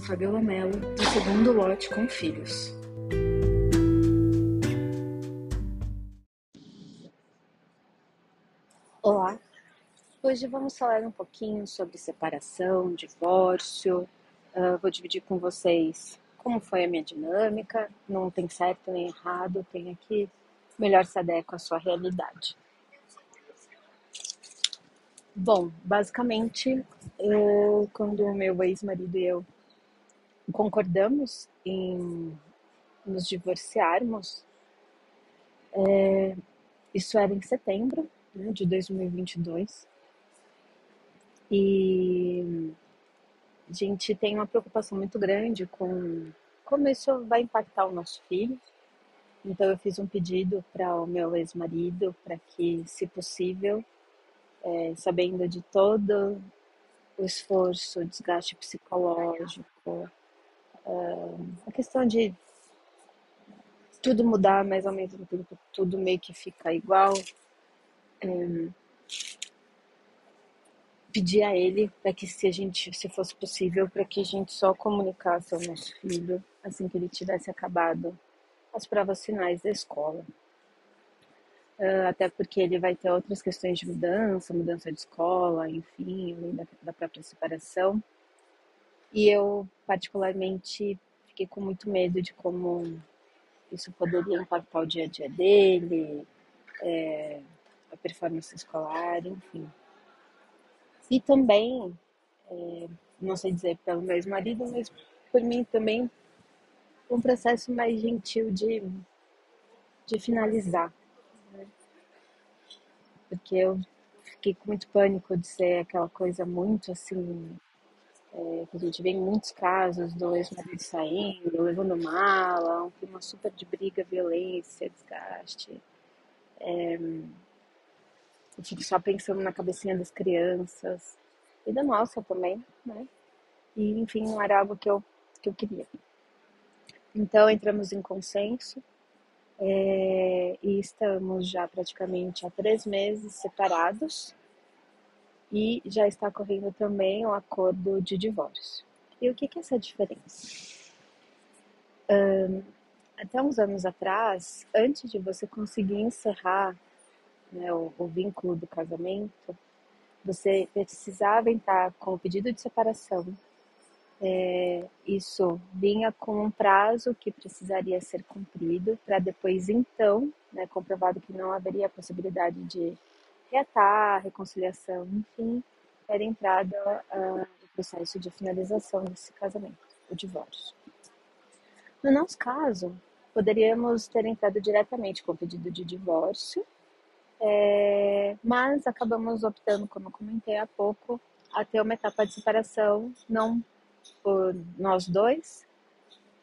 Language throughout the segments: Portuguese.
Fabiola Mello, do segundo lote com filhos. Olá, hoje vamos falar um pouquinho sobre separação, divórcio. Uh, vou dividir com vocês como foi a minha dinâmica. Não tem certo nem errado, tem aqui melhor se adequa à sua realidade. Bom, basicamente, eu, quando o meu ex-marido e eu concordamos em nos divorciarmos, é, isso era em setembro né, de 2022. E a gente tem uma preocupação muito grande com como isso vai impactar o nosso filho. Então eu fiz um pedido para o meu ex-marido para que, se possível, é, sabendo de todo o esforço, o desgaste psicológico, a questão de tudo mudar, mas ao mesmo tempo tudo meio que fica igual. É, pedir a ele para que se a gente, se fosse possível, para que a gente só comunicasse ao nosso filho assim que ele tivesse acabado as provas finais da escola. Uh, até porque ele vai ter outras questões de mudança, mudança de escola, enfim, além da, da própria separação. E eu, particularmente, fiquei com muito medo de como isso poderia impactar o dia a dia dele, é, a performance escolar, enfim. E também, é, não sei dizer pelo meu ex-marido, mas por mim também, um processo mais gentil de, de finalizar porque eu fiquei com muito pânico de ser aquela coisa muito assim, é, que a gente vê em muitos casos do ex-marido saindo, levando mala, um clima super de briga, violência, desgaste. É, eu fico só pensando na cabecinha das crianças e da nossa também, né? E enfim, não era algo que eu, que eu queria. Então entramos em consenso é, e estamos já praticamente há três meses separados e já está correndo também um acordo de divórcio. E o que, que é essa diferença? Um, até uns anos atrás, antes de você conseguir encerrar né, o, o vínculo do casamento, você precisava entrar com o pedido de separação é, isso vinha com um prazo que precisaria ser cumprido para depois, então, né, comprovado que não haveria possibilidade de reatar, reconciliação, enfim, era entrada uh, o processo de finalização desse casamento, o divórcio. No nosso caso, poderíamos ter entrado diretamente com o pedido de divórcio, é, mas acabamos optando, como comentei há pouco, a ter uma etapa de separação não por nós dois,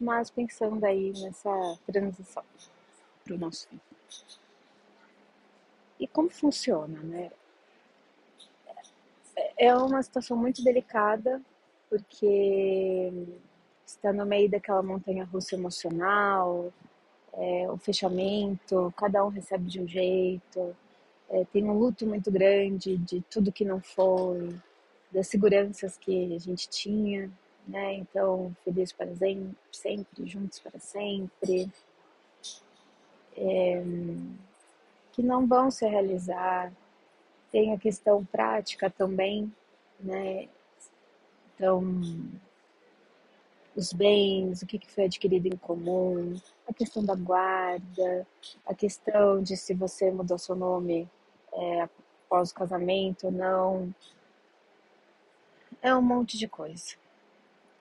mas pensando aí nessa transição para o nosso filho. E como funciona, né? É uma situação muito delicada, porque está no meio daquela montanha russa emocional, é, o fechamento, cada um recebe de um jeito, é, tem um luto muito grande de tudo que não foi, das seguranças que a gente tinha, né? Então, felizes para sempre, juntos para sempre, é, que não vão se realizar. Tem a questão prática também, né? Então, os bens, o que foi adquirido em comum, a questão da guarda, a questão de se você mudou seu nome é, após o casamento ou não. É um monte de coisa.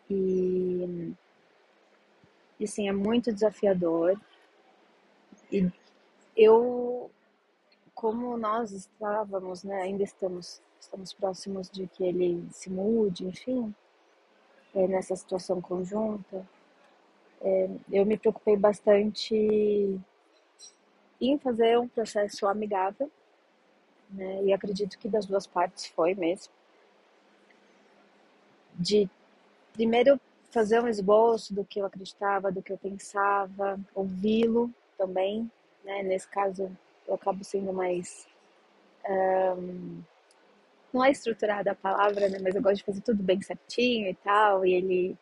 E, e assim, é muito desafiador. E eu, como nós estávamos, né, ainda estamos, estamos próximos de que ele se mude, enfim, é, nessa situação conjunta, é, eu me preocupei bastante em fazer um processo amigável, né, e acredito que das duas partes foi mesmo, de primeiro fazer um esboço do que eu acreditava, do que eu pensava, ouvi-lo também, né? Nesse caso, eu acabo sendo mais um, não é estruturada a palavra, né? Mas eu gosto de fazer tudo bem certinho e tal, e ele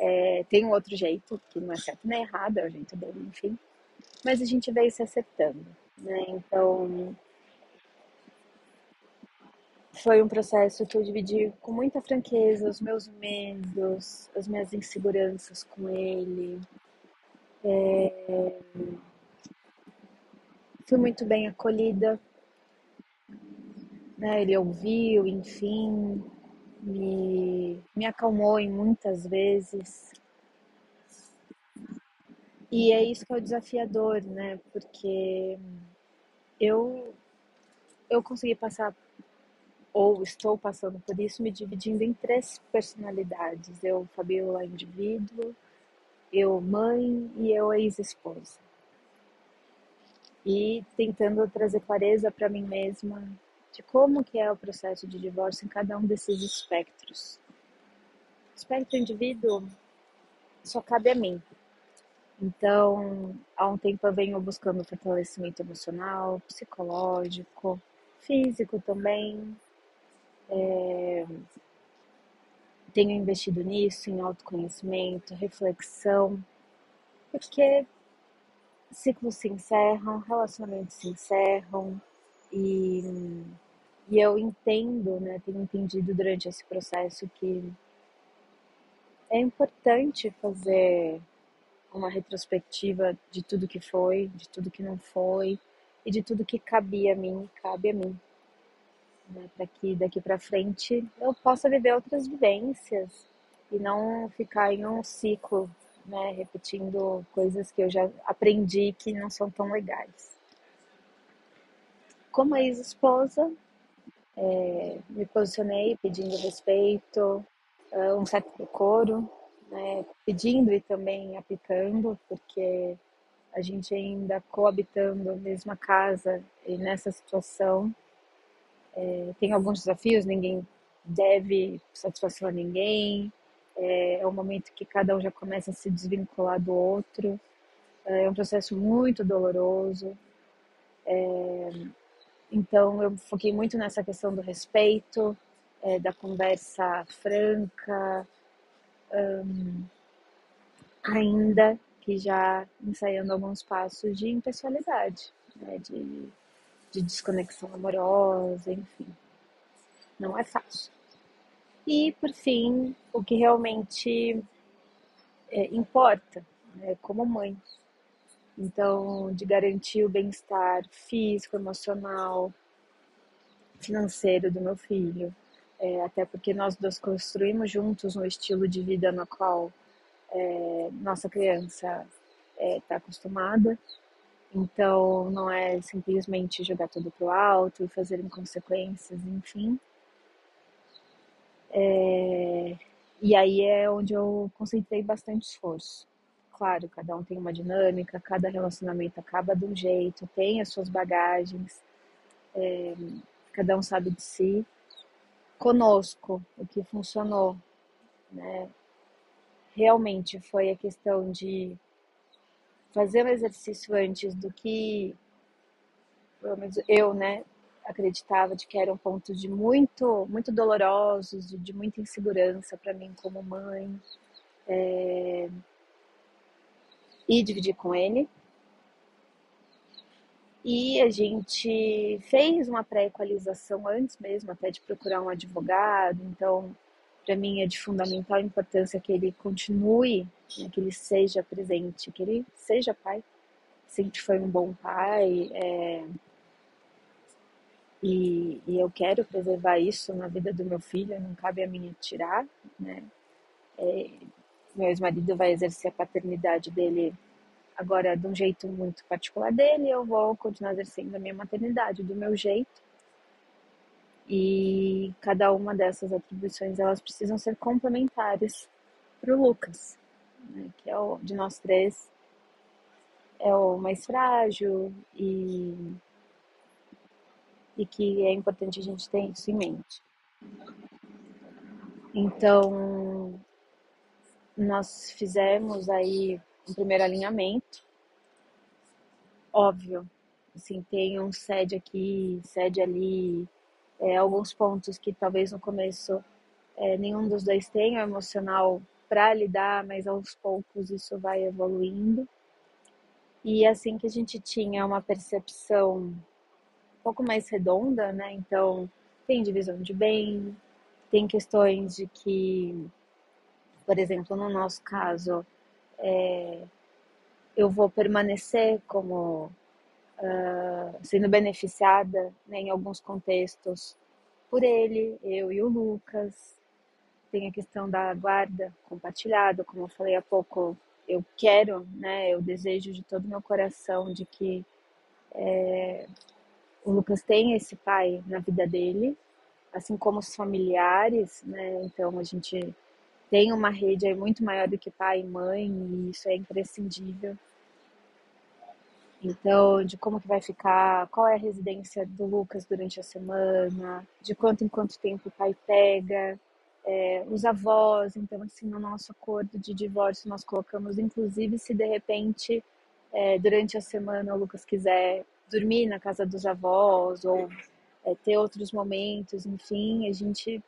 É, tem um outro jeito, que não é certo nem errado, é o jeito dele, enfim. Mas a gente veio se acertando, né? Então, foi um processo que eu dividi com muita franqueza os meus medos, as minhas inseguranças com ele. É... Fui muito bem acolhida. Né? Ele ouviu, enfim, me, me acalmou em muitas vezes. E é isso que é o desafiador, né? Porque eu, eu consegui passar, ou estou passando por isso, me dividindo em três personalidades. Eu, Fabiola, indivíduo, eu, mãe, e eu, ex-esposa. E tentando trazer clareza para mim mesma de como que é o processo de divórcio em cada um desses espectros. O espectro indivíduo só cabe a mim. Então, há um tempo eu venho buscando fortalecimento emocional, psicológico, físico também. É... Tenho investido nisso, em autoconhecimento, reflexão, porque ciclos se encerram, relacionamentos se encerram e e eu entendo, né, tenho entendido durante esse processo que é importante fazer uma retrospectiva de tudo que foi, de tudo que não foi e de tudo que cabia a mim, cabe a mim. Né, para que daqui para frente eu possa viver outras vivências e não ficar em um ciclo, né, repetindo coisas que eu já aprendi que não são tão legais. Como ex-esposa, é, me posicionei pedindo respeito, uh, um certo decoro, né, pedindo e também aplicando, porque a gente ainda coabitando a mesma casa e nessa situação é, tem alguns desafios, ninguém deve satisfação a ninguém, é, é um momento que cada um já começa a se desvincular do outro, é um processo muito doloroso. É, então, eu foquei muito nessa questão do respeito, é, da conversa franca, ainda que já ensaiando alguns passos de impessoalidade, né, de, de desconexão amorosa, enfim. Não é fácil. E, por fim, o que realmente é, importa, né, como mãe, então, de garantir o bem-estar físico, emocional, financeiro do meu filho. É, até porque nós dois construímos juntos um estilo de vida no qual é, nossa criança está é, tá acostumada. Então, não é simplesmente jogar tudo pro alto e fazer inconsequências, enfim. É, e aí é onde eu concentrei bastante esforço claro, cada um tem uma dinâmica, cada relacionamento acaba de um jeito, tem as suas bagagens, é, cada um sabe de si. Conosco, o que funcionou, né? Realmente foi a questão de fazer um exercício antes do que, pelo menos eu, né, acreditava de que eram pontos de muito, muito dolorosos, de, de muita insegurança para mim como mãe. É, e dividir com ele. E a gente fez uma pré-equalização antes mesmo, até de procurar um advogado. Então, para mim é de fundamental importância que ele continue, né, que ele seja presente, que ele seja pai. Sempre foi um bom pai. É... E, e, eu quero preservar isso na vida do meu filho, não cabe a mim tirar, né? É, meu ex-marido vai exercer a paternidade dele agora de um jeito muito particular dele, eu vou continuar exercendo a minha maternidade do meu jeito. E cada uma dessas atribuições elas precisam ser complementares para o Lucas, né, que é o de nós três é o mais frágil e e que é importante a gente ter isso em mente. Então, nós fizemos aí um primeiro alinhamento. Óbvio, assim, tem um sede aqui, sede ali, é, alguns pontos que talvez no começo é, nenhum dos dois tenha, o emocional para lidar, mas aos poucos isso vai evoluindo. E assim que a gente tinha uma percepção pouco mais redonda, né? Então, tem divisão de bem, tem questões de que, por exemplo, no nosso caso, é, eu vou permanecer como uh, sendo beneficiada né, em alguns contextos por ele, eu e o Lucas. Tem a questão da guarda compartilhada, como eu falei há pouco, eu quero, né, eu desejo de todo meu coração de que é, o Lucas tenha esse pai na vida dele, assim como os familiares, né? Então a gente tem uma rede aí muito maior do que pai e mãe e isso é imprescindível. Então, de como que vai ficar, qual é a residência do Lucas durante a semana, de quanto em quanto tempo o pai pega, é, os avós. Então, assim, no nosso acordo de divórcio, nós colocamos, inclusive, se de repente, é, durante a semana, o Lucas quiser dormir na casa dos avós ou é, ter outros momentos, enfim, a gente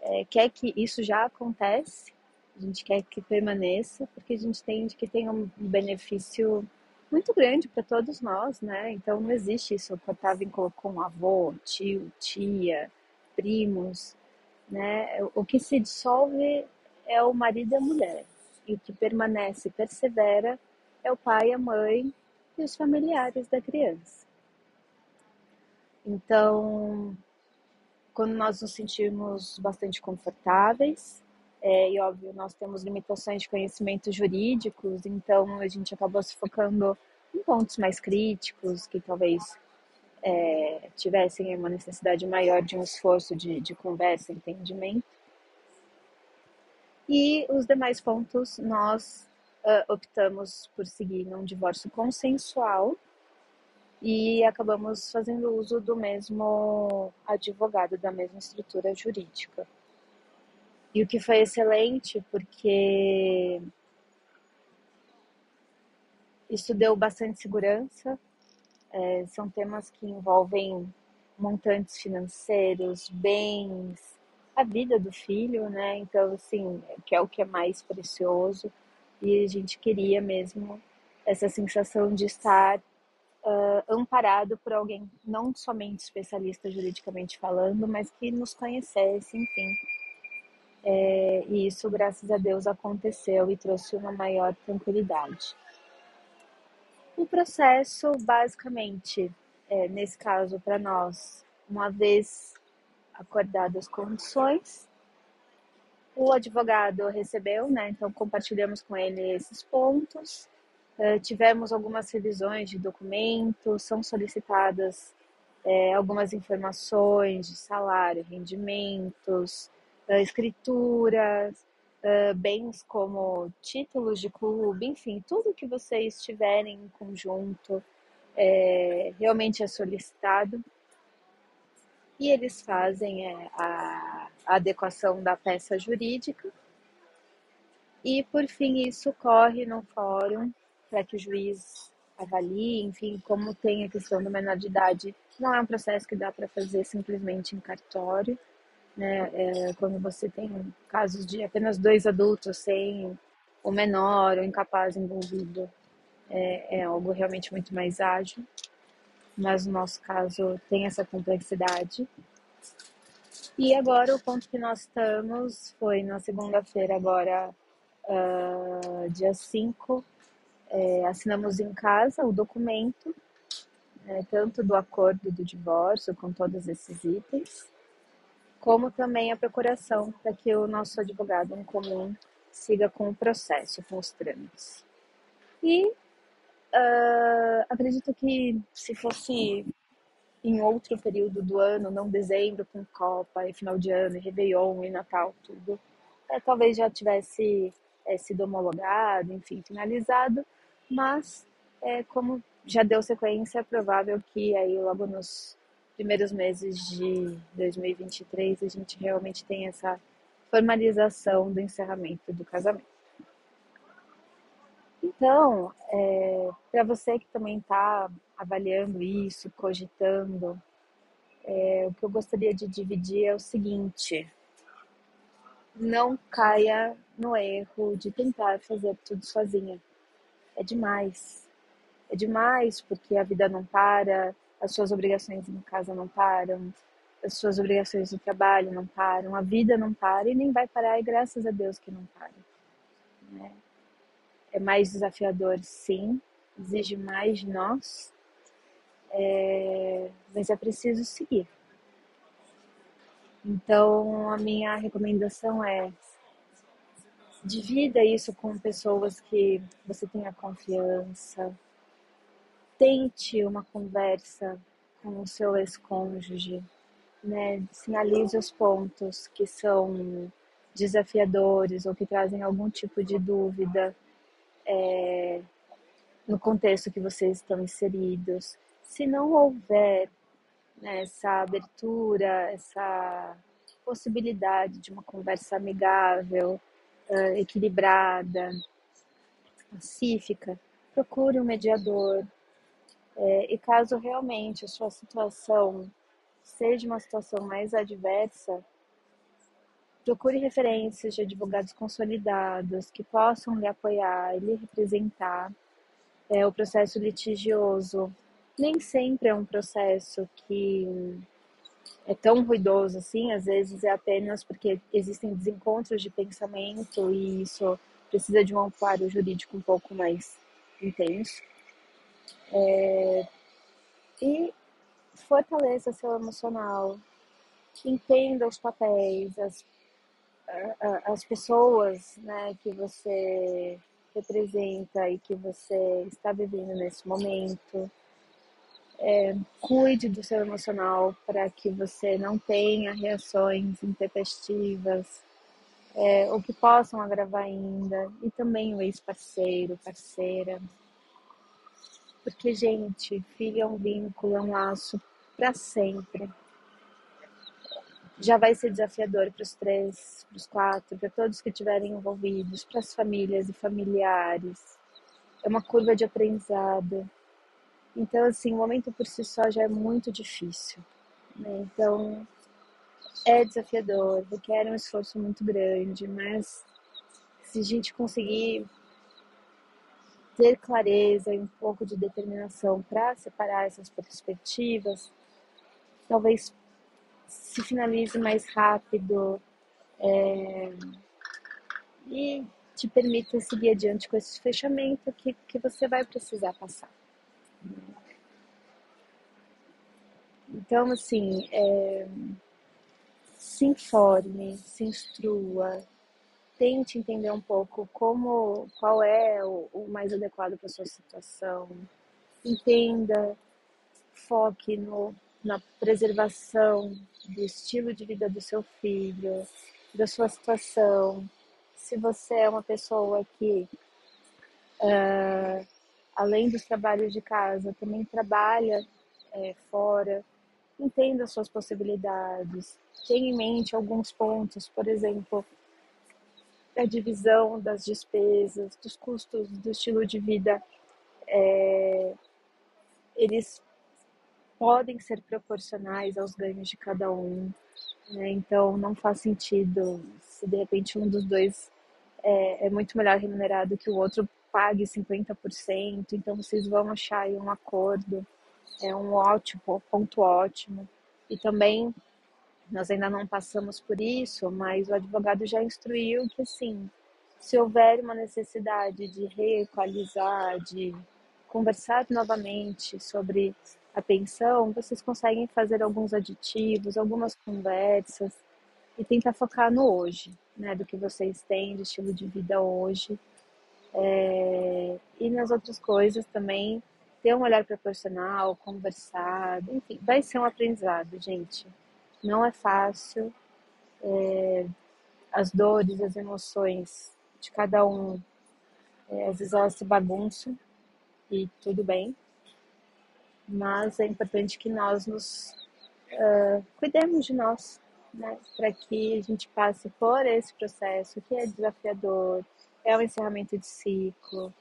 é, quer que isso já acontece, a gente quer que permaneça, porque a gente entende que tem um benefício muito grande para todos nós, né? Então não existe isso cortar vínculo com avô, tio, tia, primos, né? O que se dissolve é o marido e a mulher, e o que permanece e persevera é o pai, a mãe e os familiares da criança. Então, quando nós nos sentimos bastante confortáveis, é, e óbvio, nós temos limitações de conhecimentos jurídicos, então a gente acabou se focando em pontos mais críticos, que talvez é, tivessem uma necessidade maior de um esforço de, de conversa, entendimento. E os demais pontos nós uh, optamos por seguir num divórcio consensual, e acabamos fazendo uso do mesmo advogado, da mesma estrutura jurídica. E o que foi excelente, porque isso deu bastante segurança. É, são temas que envolvem montantes financeiros, bens, a vida do filho, né? Então, assim, que é o que é mais precioso. E a gente queria mesmo essa sensação de estar uh, amparado por alguém não somente especialista juridicamente falando, mas que nos conhecesse, enfim. É, e isso, graças a Deus, aconteceu e trouxe uma maior tranquilidade. O processo, basicamente, é, nesse caso para nós, uma vez acordadas as condições, o advogado recebeu, né? Então compartilhamos com ele esses pontos. Eh, tivemos algumas revisões de documentos, são solicitadas é, algumas informações de salário, rendimentos, uh, escrituras, uh, bens como títulos de clube, enfim, tudo que vocês tiverem em conjunto realmente é solicitado. E eles fazem a, a adequação da peça jurídica. E, por fim, isso corre no fórum para que o juiz avalie, enfim, como tem a questão do menor de idade, não é um processo que dá para fazer simplesmente em cartório, né? É, quando você tem casos de apenas dois adultos sem o menor ou incapaz envolvido, é, é algo realmente muito mais ágil, mas no nosso caso tem essa complexidade. E agora o ponto que nós estamos foi na segunda-feira, agora, uh, dia 5 é, assinamos em casa o documento, é, tanto do acordo do divórcio, com todos esses itens, como também a procuração para que o nosso advogado em comum siga com o processo, com os trâmites. E uh, acredito que se fosse em outro período do ano, não dezembro, com Copa, e final de ano, e Réveillon, e Natal, tudo, é, talvez já tivesse é, sido homologado, enfim, finalizado, mas é, como já deu sequência, é provável que aí logo nos primeiros meses de 2023 a gente realmente tenha essa formalização do encerramento do casamento. Então, é, para você que também está avaliando isso, cogitando, é, o que eu gostaria de dividir é o seguinte: não caia no erro de tentar fazer tudo sozinha. É demais. É demais porque a vida não para, as suas obrigações em casa não param, as suas obrigações no trabalho não param, a vida não para e nem vai parar, e graças a Deus que não para. Né? É mais desafiador, sim, exige mais de nós, é... mas é preciso seguir. Então, a minha recomendação é divida isso com pessoas que você tenha confiança. Tente uma conversa com o seu ex-cônjuge, né? Sinalize os pontos que são desafiadores ou que trazem algum tipo de dúvida é, no contexto que vocês estão inseridos. Se não houver né, essa abertura, essa possibilidade de uma conversa amigável, equilibrada, pacífica, procure um mediador. É, e caso realmente a sua situação seja uma situação mais adversa, procure referências de advogados consolidados que possam lhe apoiar e lhe representar. É, o processo litigioso nem sempre é um processo que é tão ruidoso assim, às vezes é apenas porque existem desencontros de pensamento e isso precisa de um amparo jurídico um pouco mais intenso. É... E fortaleça seu emocional, entenda os papéis, as, as pessoas né, que você representa e que você está vivendo nesse momento. É, cuide do seu emocional para que você não tenha reações intempestivas é, ou que possam agravar ainda, e também o ex-parceiro, parceira. Porque, gente, filho é um vínculo, é um laço para sempre. Já vai ser desafiador para os três, para os quatro, para todos que estiverem envolvidos, para as famílias e familiares. É uma curva de aprendizado então, assim, o momento por si só já é muito difícil. Né? Então, é desafiador, requer um esforço muito grande, mas se a gente conseguir ter clareza e um pouco de determinação para separar essas perspectivas, talvez se finalize mais rápido é, e te permita seguir adiante com esse fechamento que, que você vai precisar passar. Então, assim, é, se informe, se instrua, tente entender um pouco como, qual é o, o mais adequado para sua situação. Entenda, foque no, na preservação do estilo de vida do seu filho, da sua situação. Se você é uma pessoa que uh, além dos trabalhos de casa, também trabalha é, fora, entenda as suas possibilidades, tenha em mente alguns pontos, por exemplo, a divisão das despesas, dos custos do estilo de vida, é, eles podem ser proporcionais aos ganhos de cada um, né? então não faz sentido se de repente um dos dois é, é muito melhor remunerado que o outro pague 50%, então vocês vão achar aí um acordo, é um ótimo, ponto ótimo. E também, nós ainda não passamos por isso, mas o advogado já instruiu que, sim, se houver uma necessidade de reequalizar, de conversar novamente sobre a pensão, vocês conseguem fazer alguns aditivos, algumas conversas e tentar focar no hoje, né, do que vocês têm de estilo de vida hoje é, e nas outras coisas também, ter um olhar proporcional, conversar, enfim, vai ser um aprendizado, gente. Não é fácil. É, as dores, as emoções de cada um, é, às vezes elas se bagunçam e tudo bem. Mas é importante que nós nos uh, cuidemos de nós, né? Para que a gente passe por esse processo que é desafiador, é um encerramento de ciclo,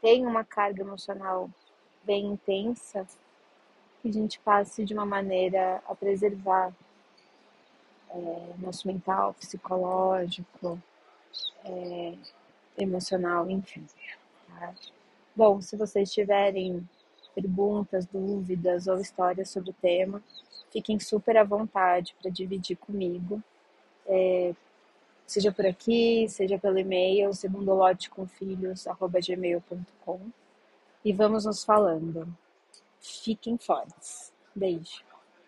tem uma carga emocional bem intensa, que a gente passe de uma maneira a preservar é, nosso mental, psicológico, é, emocional, enfim. Tá? Bom, se vocês tiverem perguntas, dúvidas ou histórias sobre o tema, fiquem super à vontade para dividir comigo. É, seja por aqui, seja pelo e-mail, segundo gmail.com e vamos nos falando. Fiquem fortes. Beijo.